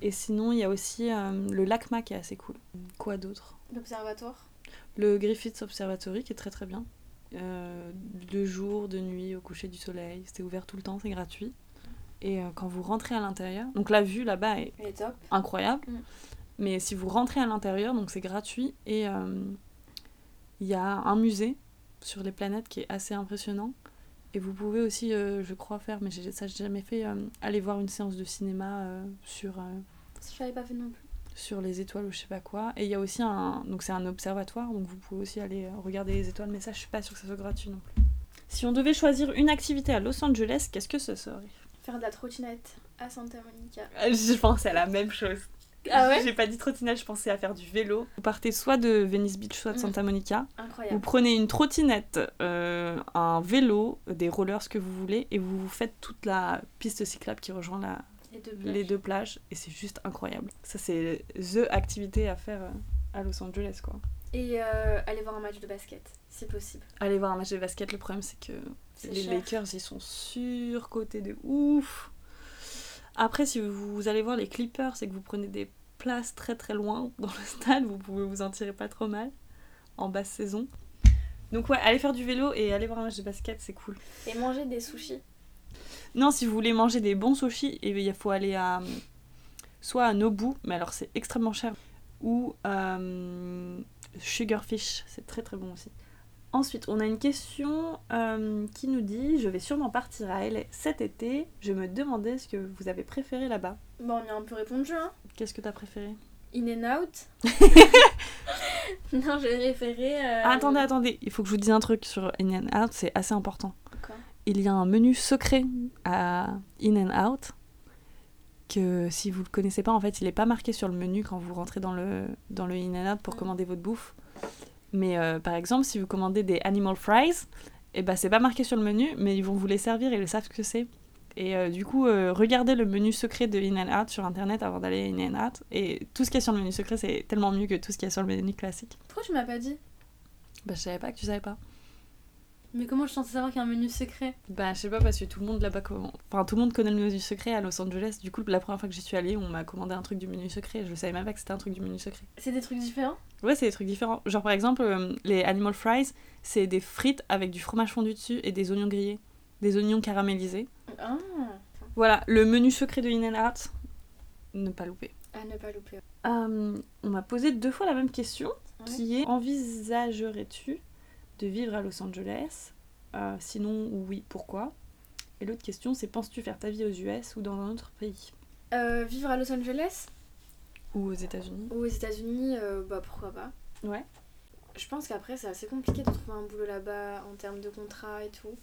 [SPEAKER 2] Et sinon, il y a aussi euh, le LACMA qui est assez cool. Quoi d'autre?
[SPEAKER 1] L'observatoire?
[SPEAKER 2] Le Griffith Observatory qui est très très bien. Euh, de jour, de nuit, au coucher du soleil. C'est ouvert tout le temps, c'est gratuit. Et euh, quand vous rentrez à l'intérieur, donc la vue là-bas est
[SPEAKER 1] top.
[SPEAKER 2] incroyable.
[SPEAKER 1] Mm.
[SPEAKER 2] Mais si vous rentrez à l'intérieur, donc c'est gratuit. Et euh, il y a un musée sur les planètes qui est assez impressionnant. Et vous pouvez aussi, euh, je crois, faire, mais ça j'ai jamais fait, euh, aller voir une séance de cinéma euh, sur, euh,
[SPEAKER 1] Je l'avais pas fait non plus.
[SPEAKER 2] sur les étoiles ou je sais pas quoi. Et il y a aussi un. Donc c'est un observatoire, donc vous pouvez aussi aller euh, regarder les étoiles, mais ça je suis pas sûre que ça soit gratuit non plus. Si on devait choisir une activité à Los Angeles, qu'est-ce que ce serait?
[SPEAKER 1] Faire de la trottinette à Santa Monica.
[SPEAKER 2] Je pensais à la même chose.
[SPEAKER 1] Ah ouais
[SPEAKER 2] J'ai pas dit trottinette, je pensais à faire du vélo. Vous partez soit de Venice Beach, soit de
[SPEAKER 1] Mm.
[SPEAKER 2] Santa Monica. Vous
[SPEAKER 1] Incroyable.
[SPEAKER 2] prenez une trottinette, euh, un vélo, des rollers, ce que vous voulez, et vous faites toute la piste cyclable qui rejoint la,
[SPEAKER 1] Les deux
[SPEAKER 2] les deux plages, et c'est juste incroyable. Ça, c'est the activité à faire euh, à Los Angeles, quoi.
[SPEAKER 1] Et euh, aller voir un match de basket, si possible.
[SPEAKER 2] Allez voir un match de basket, le problème c'est que les
[SPEAKER 1] cher.
[SPEAKER 2] Lakers ils sont surcotés de ouf. Après, si vous, allez voir les Clippers, c'est que vous prenez des places très très loin dans le stade, vous pouvez vous en tirer pas trop mal en basse saison. Donc ouais, allez faire du vélo et aller voir un match de basket, c'est cool.
[SPEAKER 1] Et manger des sushis.
[SPEAKER 2] Non, si vous voulez manger des bons sushis, eh il faut aller à soit à Nobu, mais alors c'est extrêmement cher, ou euh, Sugarfish, c'est très très bon aussi. Ensuite, on a une question euh, qui nous dit Je vais sûrement partir à LA cet été. Je me demandais ce que vous avez préféré là-bas.
[SPEAKER 1] Bon, on y a un peu répondu, hein.
[SPEAKER 2] Qu'est-ce que t'as préféré?
[SPEAKER 1] In and out. non, j'ai référé. euh,
[SPEAKER 2] Ah, Attendez, attendez, il faut que je vous dise un truc sur In and Out, c'est assez important.
[SPEAKER 1] Quoi?
[SPEAKER 2] Il y a un menu secret à In and Out que si vous le connaissez pas, en fait, il est pas marqué sur le menu quand vous rentrez dans le, dans le In and Out pour
[SPEAKER 1] Mm.
[SPEAKER 2] commander votre bouffe. Mais euh, par exemple, si vous commandez des Animal Fries, et ben c'est pas marqué sur le menu, mais ils vont vous les servir et ils savent ce que c'est. Et euh, du coup, euh, regardez le menu secret de In and Out sur internet avant d'aller à In and Out. Et tout ce qu'il y a sur le menu secret, c'est tellement mieux que tout ce qu'il y a sur le menu classique.
[SPEAKER 1] Pourquoi tu m'as pas dit?
[SPEAKER 2] Bah, je savais pas que tu savais pas.
[SPEAKER 1] Mais comment je suis censée savoir qu'il y a un menu secret?
[SPEAKER 2] Bah, je sais pas, parce que tout le monde là-bas, comment- enfin, tout le monde connaît le menu secret à Los Angeles. Du coup, la première fois que j'y suis allée, on m'a commandé un truc du menu secret. Je savais même pas que c'était un truc du menu secret.
[SPEAKER 1] C'est des trucs différents?
[SPEAKER 2] Ouais, c'est des trucs différents. Genre, par exemple, euh, les Animal Fries, c'est des frites avec du fromage fondu dessus et des oignons grillés. Des oignons caramélisés.
[SPEAKER 1] Ah,
[SPEAKER 2] Voilà, le menu secret de In and Out. Ne pas louper.
[SPEAKER 1] à ne pas louper.
[SPEAKER 2] Euh, on m'a posé deux fois la même question,
[SPEAKER 1] Ouais.
[SPEAKER 2] qui est envisagerais-tu de vivre à Los Angeles Euh, Sinon, oui, pourquoi? Et l'autre question, c'est penses-tu faire ta vie aux US ou dans un autre pays?
[SPEAKER 1] Euh, vivre à Los Angeles?
[SPEAKER 2] Ou aux États-Unis
[SPEAKER 1] ou aux États-Unis, euh, bah pourquoi pas.
[SPEAKER 2] Ouais.
[SPEAKER 1] Je pense qu'après, c'est assez compliqué de trouver un boulot là-bas en termes de contrat et tout.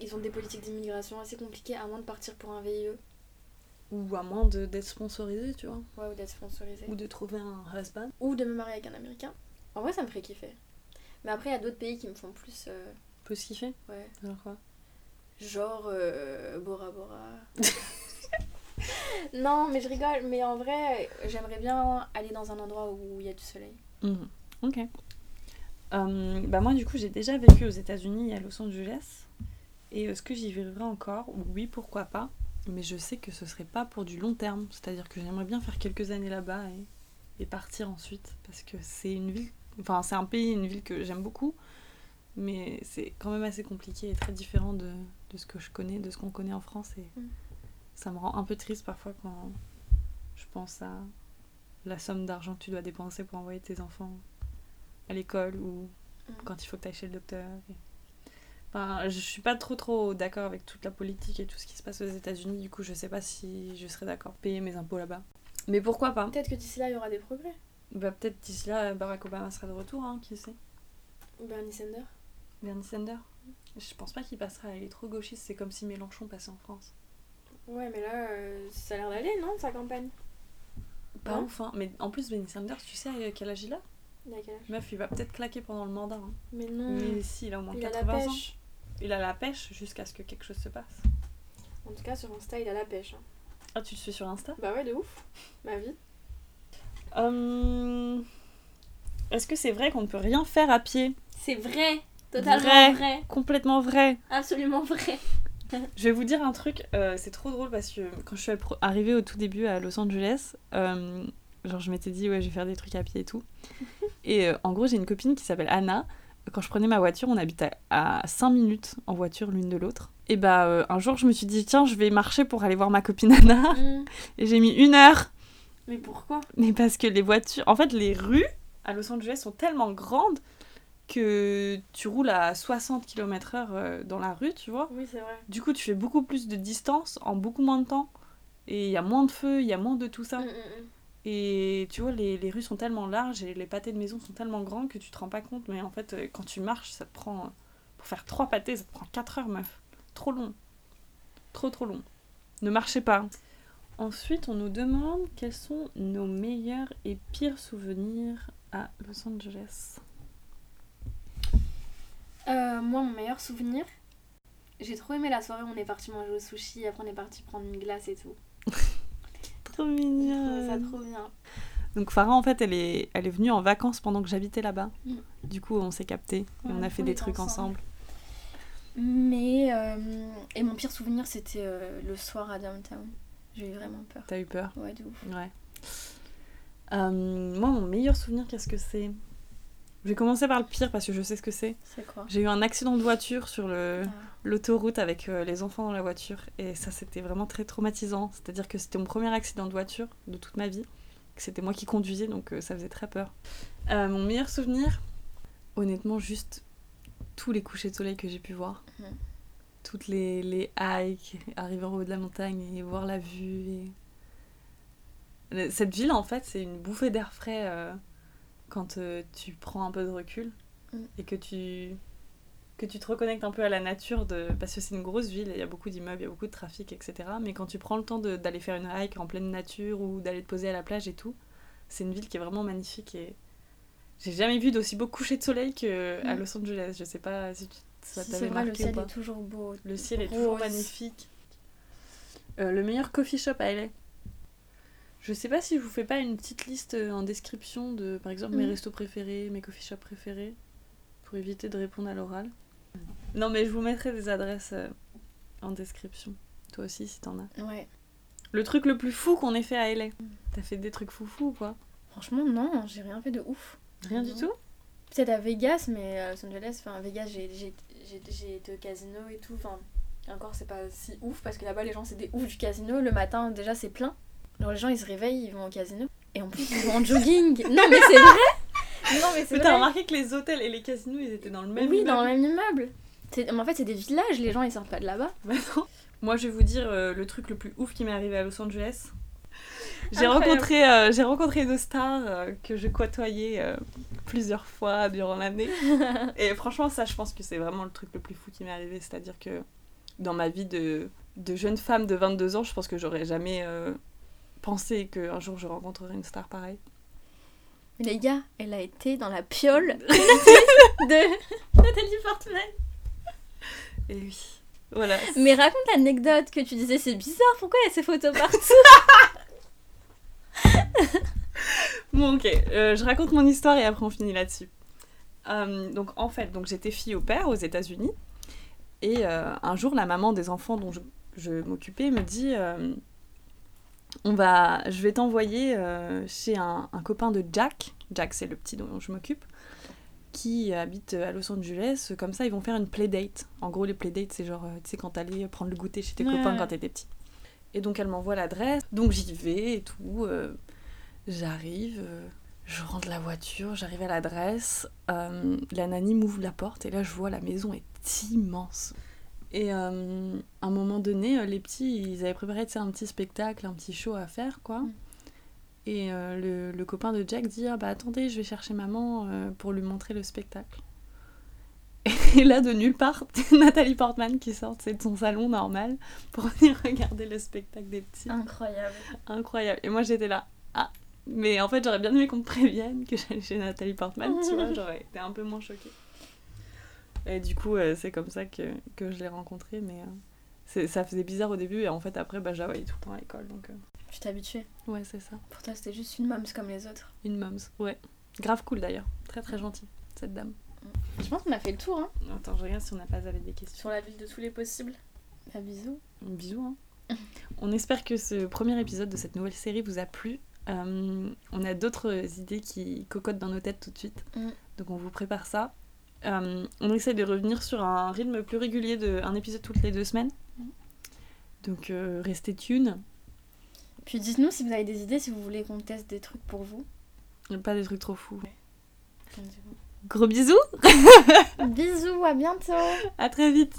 [SPEAKER 1] Ils ont des politiques d'immigration assez compliquées, à moins de partir pour un VIE
[SPEAKER 2] Ou à moins d'être sponsorisé, tu vois.
[SPEAKER 1] ouais, ou d'être sponsorisé.
[SPEAKER 2] Ou de trouver un husband.
[SPEAKER 1] Ou de me marier avec un américain. En vrai, ça me ferait kiffer. Mais après, il y a d'autres pays qui me font plus. euh,
[SPEAKER 2] Peut se kiffer
[SPEAKER 1] ouais.
[SPEAKER 2] Alors quoi?
[SPEAKER 1] Genre euh, Bora Bora. non, mais je rigole. Mais en vrai, j'aimerais bien aller dans un endroit où il y a du soleil.
[SPEAKER 2] Mhm. Ok. Euh, bah moi du coup j'ai déjà vécu aux États-Unis et à Los Angeles et est-ce que j'y vivrai encore Oui pourquoi pas mais je sais que ce serait pas pour du long terme. C'est-à-dire que j'aimerais bien faire quelques années là-bas et, et partir ensuite. Parce que c'est une ville, enfin, c'est un pays, une ville que j'aime beaucoup, mais c'est quand même assez compliqué et très différent de, de ce que je connais, de ce qu'on connaît en France. Et
[SPEAKER 1] Mm.
[SPEAKER 2] ça me rend un peu triste parfois quand je pense à la somme d'argent que tu dois dépenser pour envoyer tes enfants à l'école ou
[SPEAKER 1] Mm.
[SPEAKER 2] quand il faut que tu ailles chez le docteur. et- Enfin, je suis pas trop trop d'accord avec toute la politique et tout ce qui se passe aux États-Unis. Du coup, je sais pas si je serais d'accord payer mes impôts là-bas. Mais pourquoi pas?
[SPEAKER 1] Peut-être que d'ici là, il y aura des progrès.
[SPEAKER 2] Bah peut-être d'ici là, Barack Obama sera de retour, hein, qui sait.
[SPEAKER 1] Bernie Sanders.
[SPEAKER 2] Bernie Sanders. Je pense pas qu'il passera. Il est trop gauchiste. C'est comme si Mélenchon passait en France.
[SPEAKER 1] Ouais, mais là, euh, ça a l'air d'aller, non, sa campagne?
[SPEAKER 2] Pas ouf, hein. Mais en plus, Bernie Sanders, tu sais à quel âge il a?
[SPEAKER 1] Il a quel âge?
[SPEAKER 2] Meuf, il va peut-être claquer pendant le mandat. hein.
[SPEAKER 1] Mais non,
[SPEAKER 2] Mais si, il a au moins
[SPEAKER 1] il a
[SPEAKER 2] 80
[SPEAKER 1] la
[SPEAKER 2] ans.
[SPEAKER 1] pêche.
[SPEAKER 2] Il a la pêche jusqu'à ce que quelque chose se passe.
[SPEAKER 1] En tout cas, sur Insta, il a la pêche. hein.
[SPEAKER 2] Ah, tu le suis sur Insta?
[SPEAKER 1] Bah ouais, de ouf. Ma vie.
[SPEAKER 2] Hum, Est-ce que c'est vrai qu'on ne peut rien faire à pied?
[SPEAKER 1] C'est vrai.
[SPEAKER 2] Totalement Vrai.
[SPEAKER 1] vrai.
[SPEAKER 2] Complètement vrai.
[SPEAKER 1] Absolument vrai.
[SPEAKER 2] Je vais vous dire un truc, euh, c'est trop drôle parce que quand je suis arrivée au tout début à Los Angeles, euh, genre je m'étais dit ouais je vais faire des trucs à pied et tout. Et euh, en gros j'ai une copine qui s'appelle Anna. Quand je prenais ma voiture, on habitait à 5 minutes en voiture l'une de l'autre. Et bah un jour je me suis dit tiens je vais marcher pour aller voir ma copine Anna.
[SPEAKER 1] Mm.
[SPEAKER 2] Et j'ai mis une heure.
[SPEAKER 1] Mais pourquoi?
[SPEAKER 2] Mais parce que les voitures, en fait les rues à Los Angeles sont tellement grandes que tu roules à 60 km/h euh, dans la rue, tu vois.
[SPEAKER 1] Oui, c'est vrai.
[SPEAKER 2] Du coup, tu fais beaucoup plus de distance en beaucoup moins de temps. Et il y a moins de feu, il y a moins de tout ça.
[SPEAKER 1] Mm, mm, mm.
[SPEAKER 2] Et tu vois, les, les rues sont tellement larges et les pâtés de maison sont tellement grands que tu te rends pas compte. Mais en fait, euh, quand tu marches, ça te prend. Pour faire trois pâtés, ça te prend 4 heures, meuf. Trop long. Trop, trop long. Ne marchez pas. Ensuite, on nous demande quels sont nos meilleurs et pires souvenirs à Los Angeles.
[SPEAKER 1] Euh, moi, mon meilleur souvenir, j'ai trop aimé la soirée où on est parti manger au sushi, après on est parti prendre une glace et tout.
[SPEAKER 2] Trop mignon.
[SPEAKER 1] ça trop bien.
[SPEAKER 2] Donc Farah, en fait, elle est, elle est venue en vacances pendant que j'habitais là-bas.
[SPEAKER 1] Mm.
[SPEAKER 2] Du coup, on s'est capté et on a fait des trucs
[SPEAKER 1] ensemble.
[SPEAKER 2] ensemble.
[SPEAKER 1] Mais. euh, et mon pire souvenir, c'était euh, le soir à Downtown. J'ai eu vraiment peur.
[SPEAKER 2] T'as eu peur
[SPEAKER 1] Ouais, de ouf.
[SPEAKER 2] Ouais. Euh, moi, mon meilleur souvenir, qu'est-ce que c'est? Je vais commencer par le pire parce que je sais ce que c'est.
[SPEAKER 1] C'est quoi?
[SPEAKER 2] J'ai eu un accident de voiture sur
[SPEAKER 1] Ah.
[SPEAKER 2] l'autoroute avec euh, les enfants dans la voiture et ça, c'était vraiment très traumatisant. C'est-à-dire que c'était mon premier accident de voiture de toute ma vie. C'était moi qui conduisais donc euh, ça faisait très peur. Mon meilleur souvenir, honnêtement, juste tous les couchers de soleil que j'ai pu voir.
[SPEAKER 1] Mhm.
[SPEAKER 2] Toutes les, les hikes, arriver en haut de la montagne et voir la vue. et- Cette ville, en fait, c'est une bouffée d'air frais euh, quand euh, tu prends un peu de recul
[SPEAKER 1] Mhm.
[SPEAKER 2] et que tu, que tu te reconnectes un peu à la nature. De... Parce que c'est une grosse ville, il y a beaucoup d'immeubles, il y a beaucoup de trafic, etc. Mais quand tu prends le temps d'aller faire une hike en pleine nature ou d'aller te poser à la plage et tout, c'est une ville qui est vraiment magnifique et j'ai jamais vu d'aussi beau coucher de soleil que à
[SPEAKER 1] Mhm.
[SPEAKER 2] Los Angeles. Je sais pas si tu- ça
[SPEAKER 1] Si,
[SPEAKER 2] t'avait
[SPEAKER 1] le
[SPEAKER 2] marqué ou
[SPEAKER 1] ciel
[SPEAKER 2] pas.
[SPEAKER 1] est toujours beau.
[SPEAKER 2] Le ciel est toujours magnifique. Euh, le meilleur coffee shop à LA. Je sais pas si je vous fais pas une petite liste euh, en description de, par exemple, mes
[SPEAKER 1] Mhm.
[SPEAKER 2] restos préférés, mes coffee shops préférés, pour éviter de répondre à l'oral. Non, mais je vous mettrai des adresses euh, en description. Toi aussi, si t'en as.
[SPEAKER 1] Ouais.
[SPEAKER 2] Le truc le plus fou qu'on ait fait à LA. T'as fait des trucs foufous ou quoi?
[SPEAKER 1] Franchement, non, j'ai rien fait de ouf.
[SPEAKER 2] Rien du tout?
[SPEAKER 1] Peut-être à Vegas, mais à Los Angeles, enfin, à Vegas, j'ai j'ai- été au casino et tout. Enfin, encore, c'est pas si ouf parce que là-bas, les gens, c'est des ouf du casino. Le matin, déjà, c'est plein. Alors, les gens, ils se réveillent, ils vont au casino. Et en plus, ils vont en jogging. Non, mais c'est vrai Non, mais c'est
[SPEAKER 2] t'as remarqué que les hôtels et les casinos, ils étaient dans le même
[SPEAKER 1] Oui,
[SPEAKER 2] immeuble
[SPEAKER 1] dans le même immeuble. C'est- Mais en fait, c'est des villages, les gens, ils sortent pas de là-bas.
[SPEAKER 2] Bah non. Moi, je vais vous dire euh, le truc le plus ouf qui m'est arrivé à Los Angeles. J'ai rencontré, euh, j'ai rencontré deux stars euh, que je côtoyais euh, plusieurs fois durant l'année. Et franchement, ça, je pense que c'est vraiment le truc le plus fou qui m'est arrivé. C'est-à-dire que dans ma vie de, de jeune femme de 22 ans, je pense que j'aurais jamais pensé qu'un jour je rencontrerais une star pareille.
[SPEAKER 1] Mais les gars, elle a été dans la piole de Nathalie Portman.
[SPEAKER 2] Et oui. Voilà.
[SPEAKER 1] Mais raconte l'anecdote que tu disais, c'est bizarre, pourquoi il y a ces photos partout?
[SPEAKER 2] Bon, ok, euh, je raconte mon histoire et après on finit là-dessus. Euh, donc, en fait, donc j'étais fille au père aux États-Unis. Et euh, un jour, la maman des enfants dont je, je m'occupais me dit on va, je vais t'envoyer chez un, un copain de Jack. Jack, c'est le petit dont je m'occupe qui habite à Los Angeles. Comme ça, ils vont faire une playdate. En gros, les playdates, c'est genre, tu sais, quand t'allais prendre le goûter chez tes
[SPEAKER 1] Ouais,
[SPEAKER 2] copains quand t'étais petit. Et donc, elle m'envoie l'adresse. Donc, j'y vais et tout. euh, j'arrive, euh, je rentre la voiture, j'arrive à l'adresse. euh, la nanny m'ouvre la porte et là, je vois la maison est immense. Et euh, à un moment donné, les petits, ils avaient préparé un petit spectacle, un petit show à faire, quoi.
[SPEAKER 1] Mm.
[SPEAKER 2] Et le, le copain de Jack dit Ah bah attendez, je vais chercher maman pour lui montrer le spectacle. Et là, de nulle part, Nathalie Portman qui sort de son salon normal pour venir regarder le spectacle des petits.
[SPEAKER 1] Incroyable.
[SPEAKER 2] Incroyable. Et moi, j'étais là. Ah Mais en fait, j'aurais bien aimé qu'on me prévienne que j'allais chez Nathalie Portman, tu vois, j'aurais été un peu moins choquée. Et du coup, euh, c'est comme ça que, que je l'ai rencontrée, mais euh, c'est- ça faisait bizarre au début, et en fait, après, bah, je la voyais tout le temps à l'école, donc... euh,
[SPEAKER 1] Tu t'es habitué.
[SPEAKER 2] Ouais, c'est ça.
[SPEAKER 1] Pour toi, c'était juste une moms comme les autres.
[SPEAKER 2] Une moms, ouais. Grave cool d'ailleurs. Très très gentille, cette dame.
[SPEAKER 1] Je pense qu'on a fait le tour, hein.
[SPEAKER 2] Attends, je regarde si on n'a pas avec des questions.
[SPEAKER 1] Sur la ville de tous les possibles. Bah, bisous.
[SPEAKER 2] Bisous. Hein. on espère que ce premier épisode de cette nouvelle série vous a plu. Euh, on a d'autres idées qui cocotent dans nos têtes tout de suite.
[SPEAKER 1] Mm.
[SPEAKER 2] Donc on vous prépare ça. Euh, on essaie de revenir sur un rythme plus régulier de un épisode toutes les deux semaines.
[SPEAKER 1] Mm.
[SPEAKER 2] Donc euh, restez tuned.
[SPEAKER 1] Puis dites-nous si vous avez des idées, si vous voulez qu'on teste des trucs pour vous.
[SPEAKER 2] Pas des trucs trop fous. Gros bisous.
[SPEAKER 1] Bisous, à bientôt
[SPEAKER 2] À très vite.